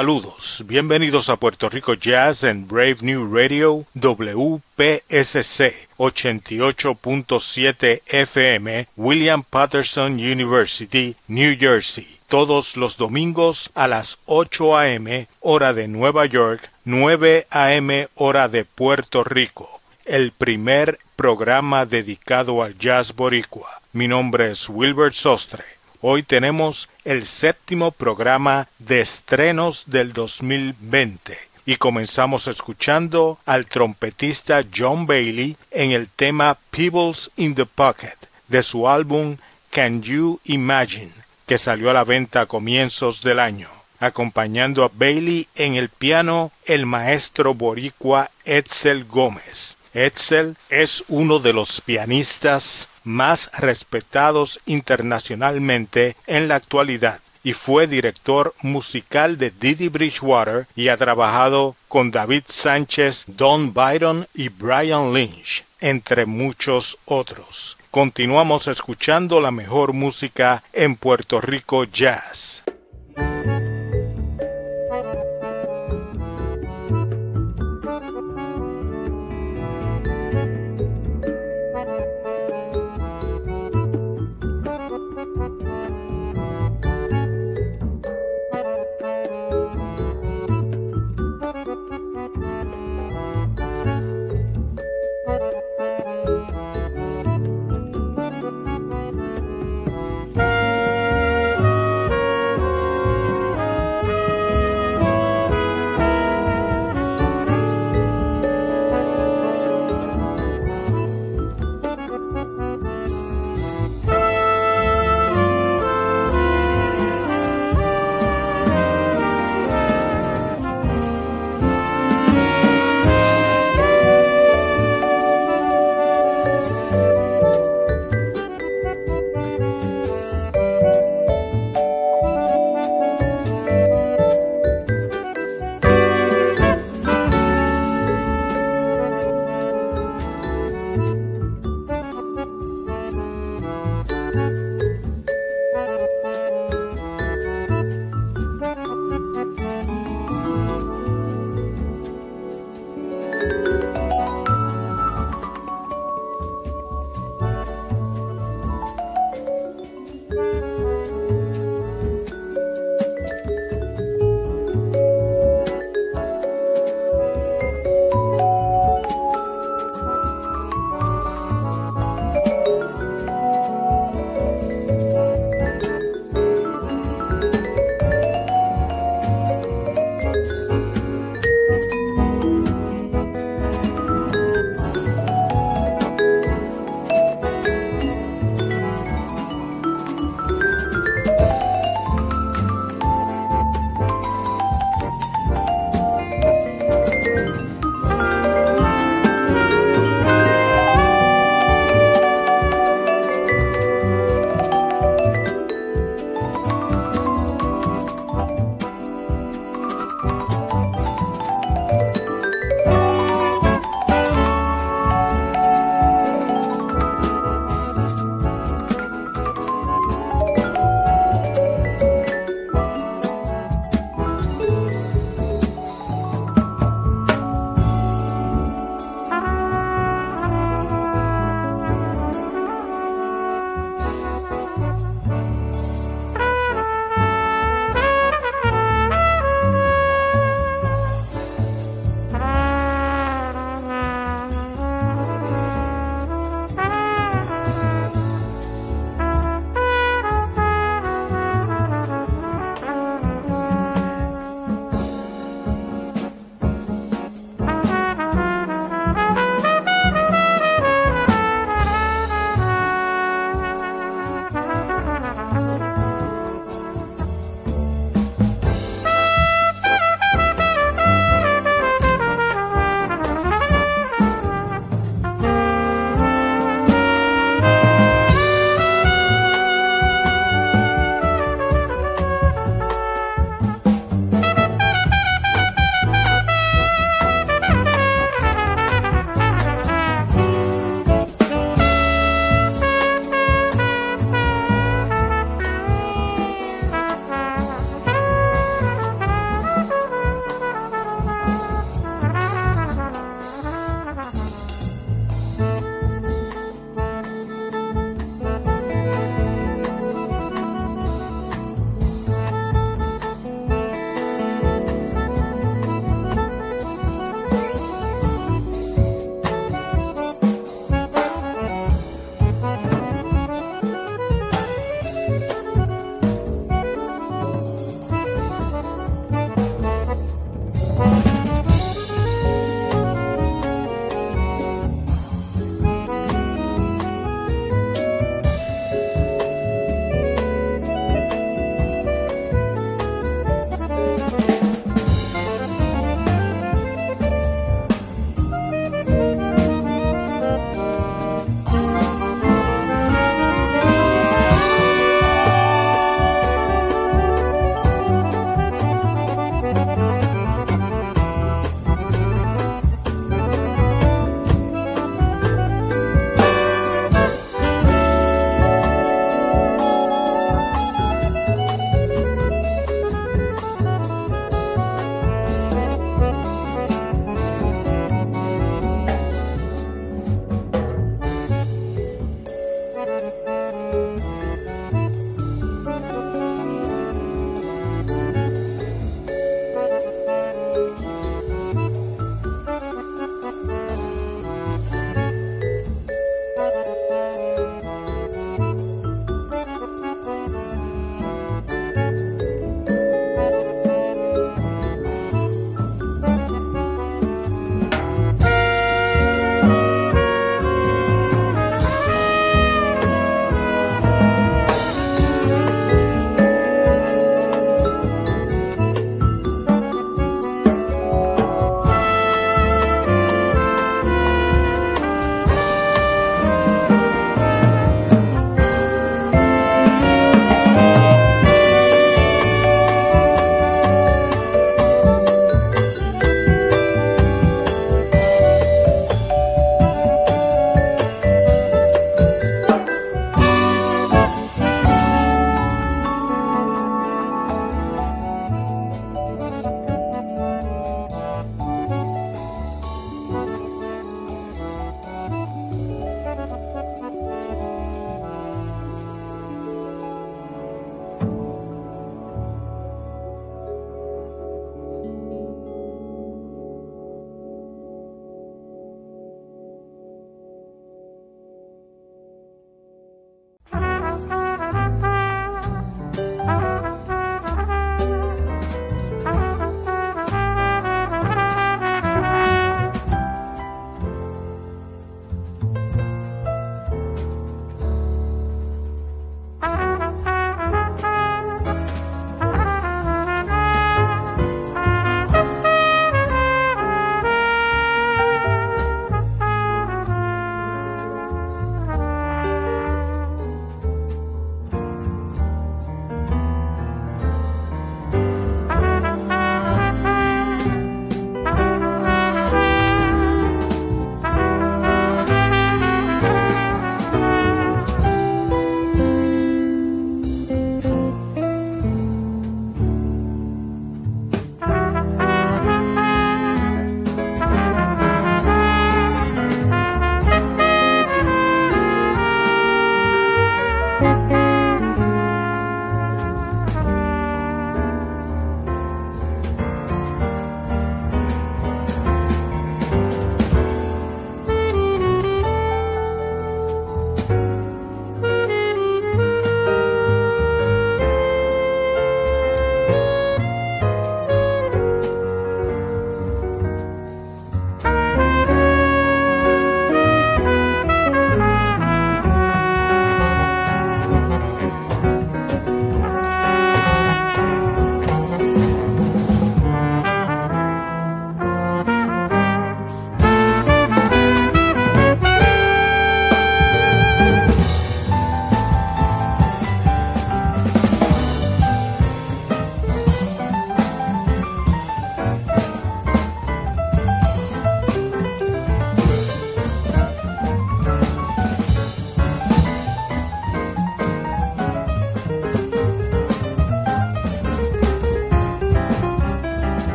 Saludos, bienvenidos a Puerto Rico Jazz en Brave New Radio WPSC 88.7 FM William Patterson University, New Jersey, todos los domingos a las 8 a.m. hora de Nueva York, 9 a.m. hora de Puerto Rico, el primer programa dedicado al jazz boricua. Mi nombre es Wilbert Sostre. Hoy tenemos el séptimo programa de estrenos del 2020 y comenzamos escuchando al trompetista John Bailey en el tema Peoples in the Pocket de su álbum Can You Imagine que salió a la venta a comienzos del año. Acompañando a Bailey en el piano el maestro boricua Edsel Gómez. Edsel es uno de los pianistas más respetados internacionalmente en la actualidad y fue director musical de Didi Bridgewater y ha trabajado con David Sánchez, Don Byron y Brian Lynch, entre muchos otros. Continuamos escuchando la mejor música en Puerto Rico Jazz.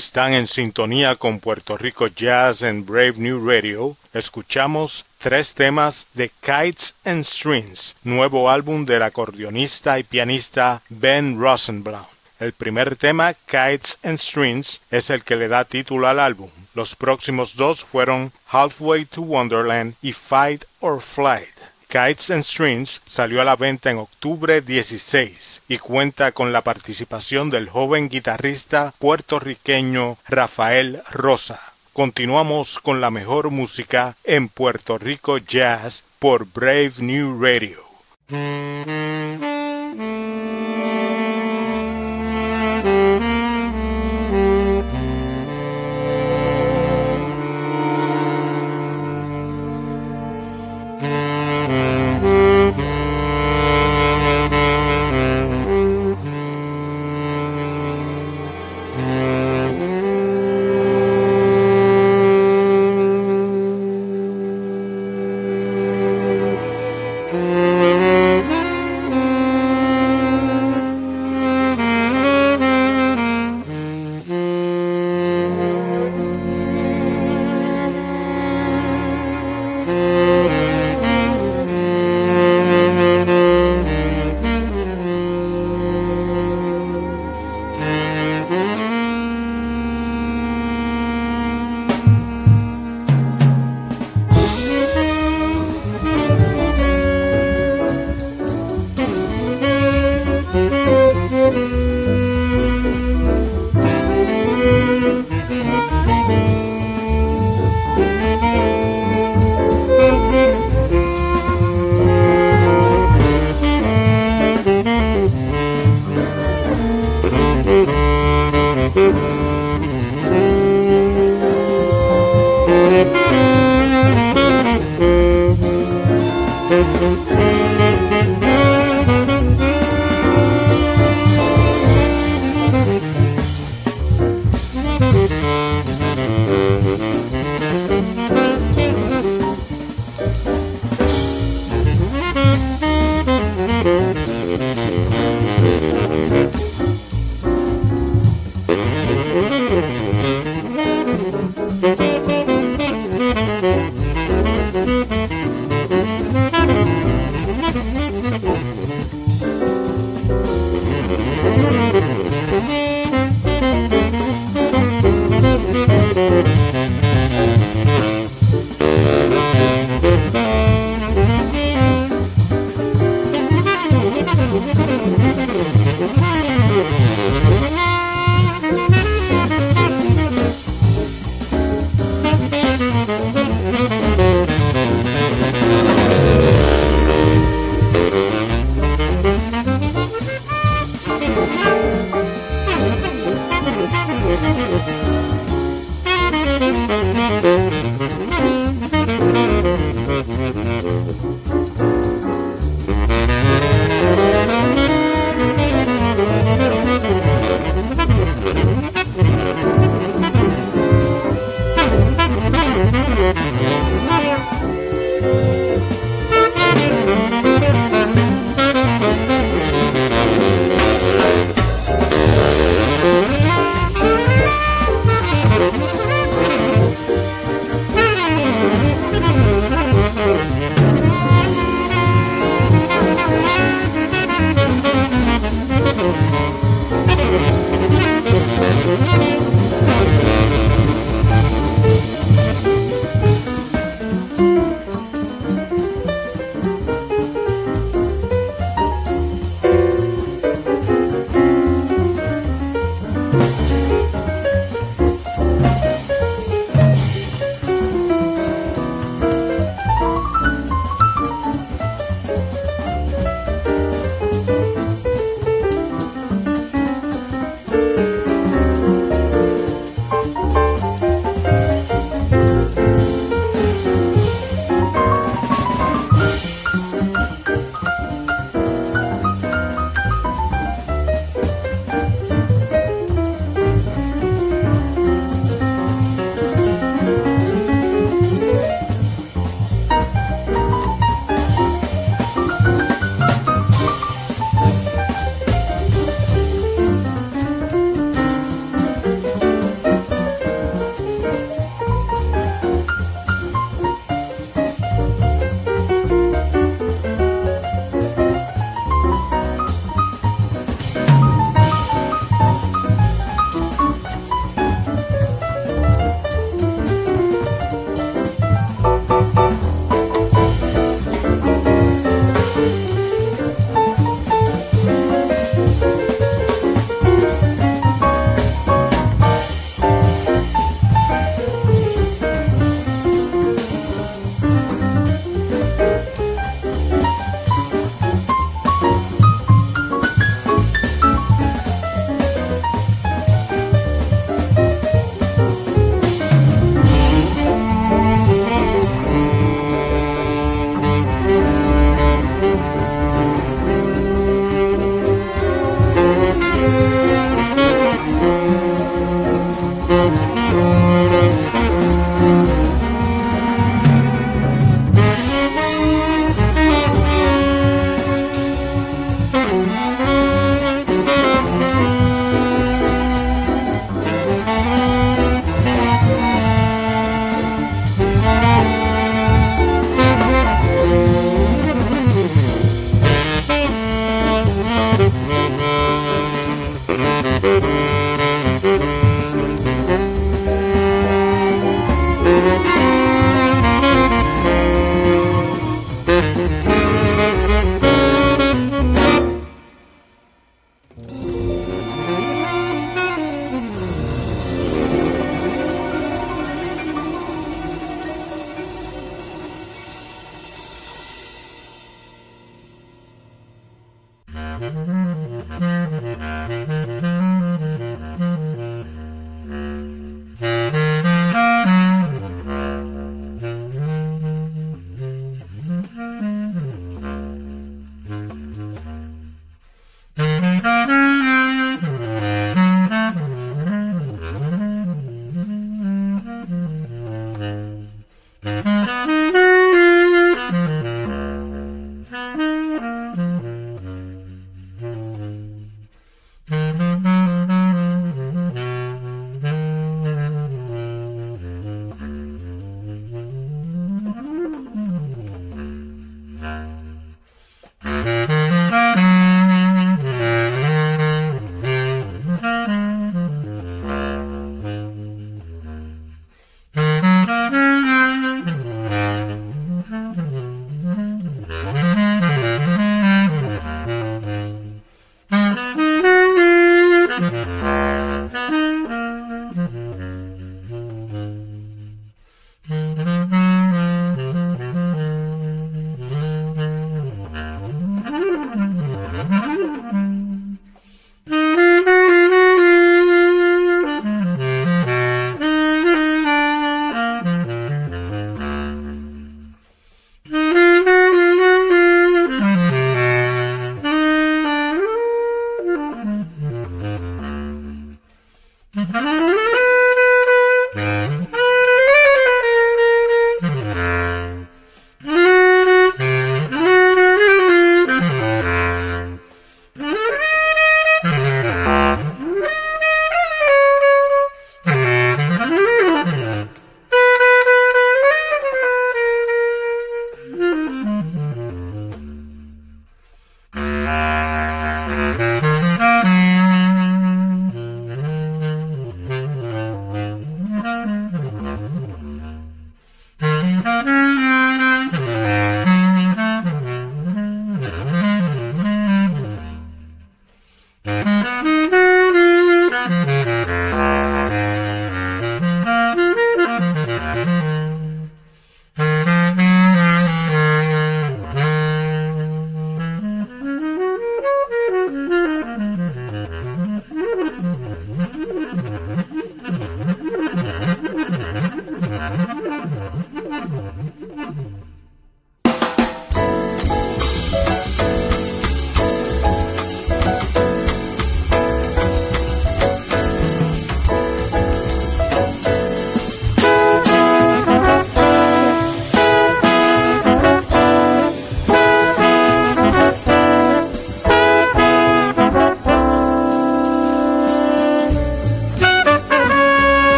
Están en sintonía con Puerto Rico Jazz en Brave New Radio. Escuchamos tres temas de Kites and Strings, nuevo álbum del acordeonista y pianista Ben Rosenblatt. El primer tema, Kites and Strings, es el que le da título al álbum. Los próximos dos fueron Halfway to Wonderland y Fight or Flight. Kites and Strings salió a la venta en octubre 16 y cuenta con la participación del joven guitarrista puertorriqueño Rafael Rosa. Continuamos con la mejor música en Puerto Rico Jazz por Brave New Radio.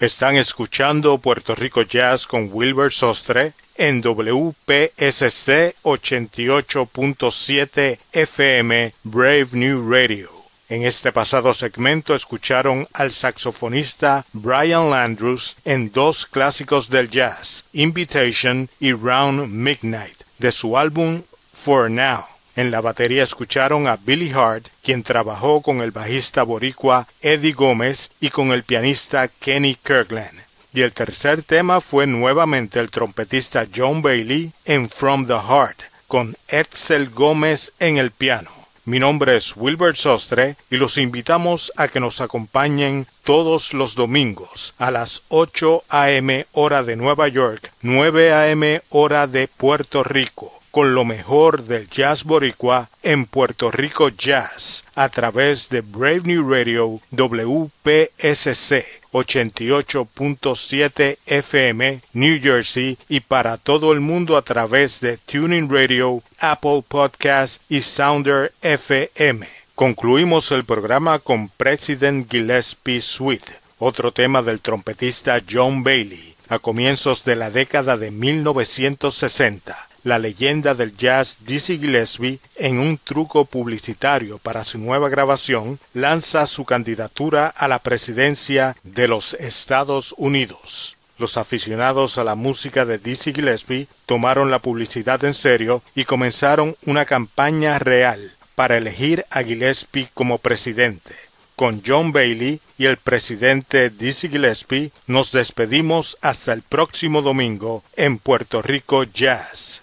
Están escuchando Puerto Rico Jazz con Wilbur Sostre en WPSC 88.7 FM Brave New Radio. En este pasado segmento escucharon al saxofonista Brian Landrus en dos clásicos del jazz, Invitation y Round Midnight, de su álbum For Now. En la batería escucharon a Billy Hart, quien trabajó con el bajista boricua Eddie Gómez y con el pianista Kenny Kirkland. Y el tercer tema fue nuevamente el trompetista John Bailey en From the Heart, con Edsel Gómez en el piano. Mi nombre es Wilbert Sostre y los invitamos a que nos acompañen todos los domingos a las 8 a.m. hora de Nueva York, 9 a.m. hora de Puerto Rico con lo mejor del jazz boricua en Puerto Rico Jazz a través de Brave New Radio WPSC 88.7 FM New Jersey y para todo el mundo a través de Tuning Radio, Apple Podcast y Sounder FM. Concluimos el programa con President Gillespie Suite, otro tema del trompetista John Bailey, a comienzos de la década de 1960 la leyenda del jazz Dizzy Gillespie, en un truco publicitario para su nueva grabación, lanza su candidatura a la presidencia de los Estados Unidos. Los aficionados a la música de Dizzy Gillespie tomaron la publicidad en serio y comenzaron una campaña real para elegir a Gillespie como presidente con John Bailey y el presidente Dizzy Gillespie, nos despedimos hasta el próximo domingo en Puerto Rico Jazz.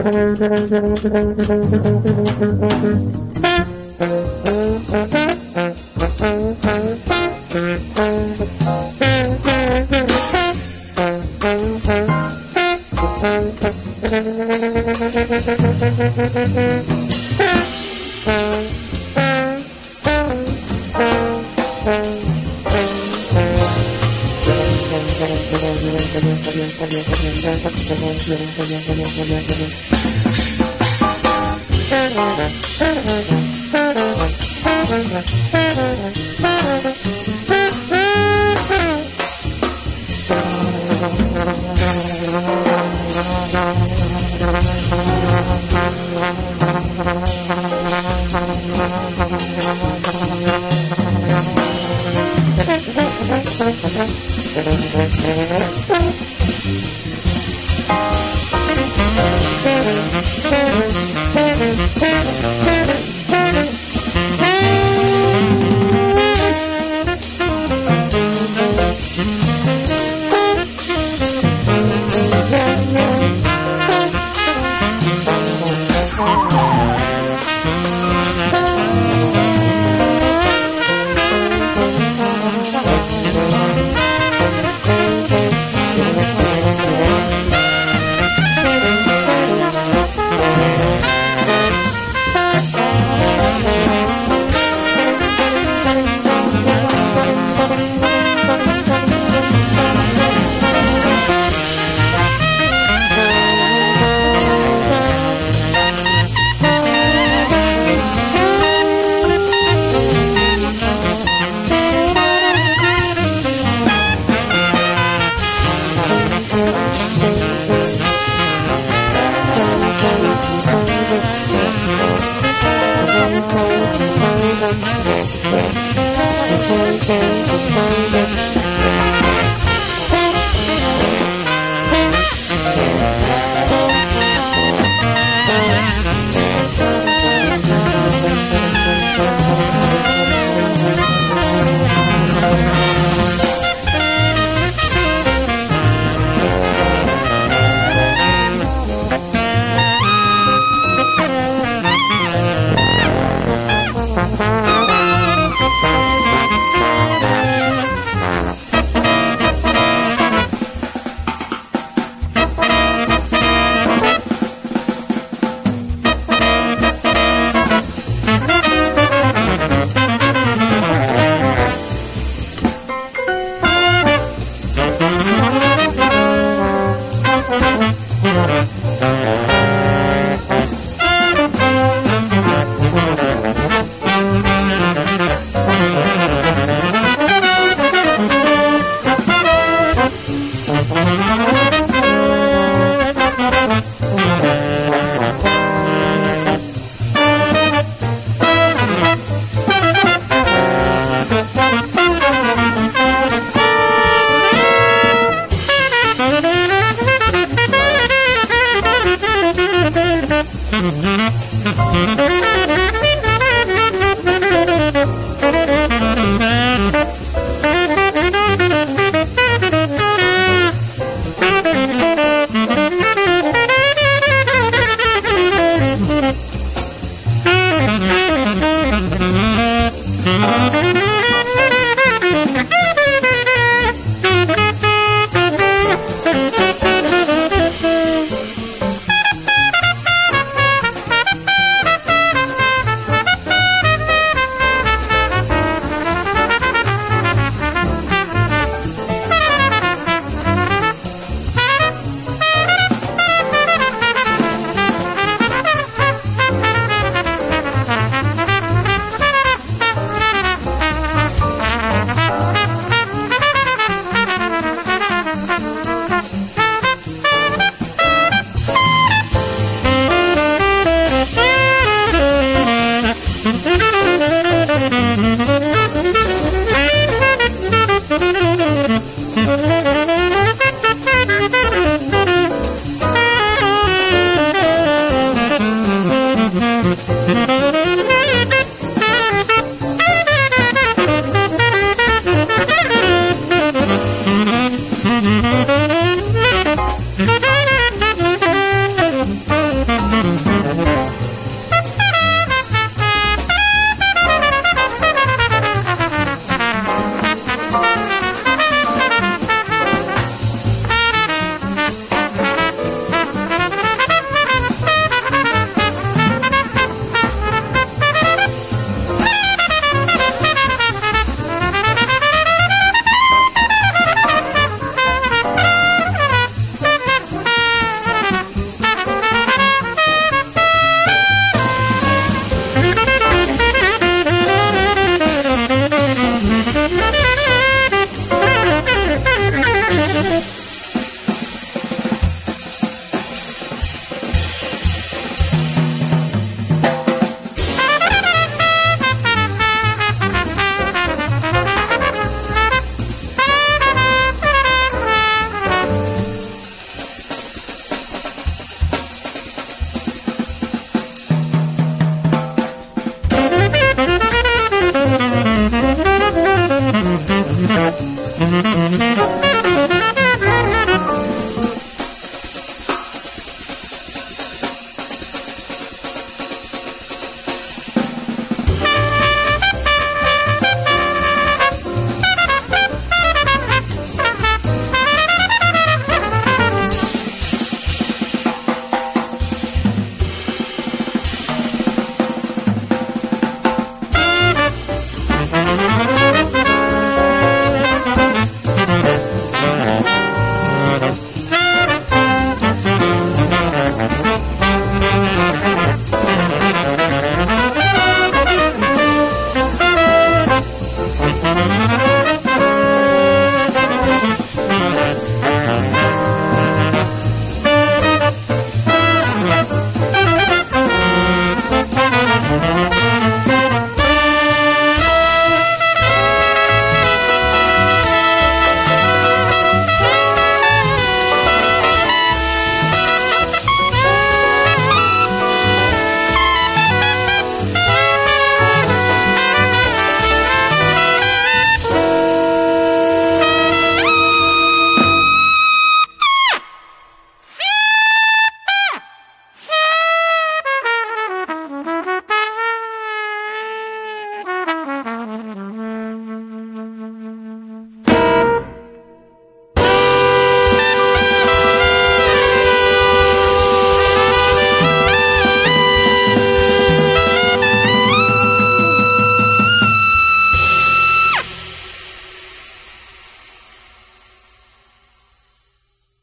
Thank you.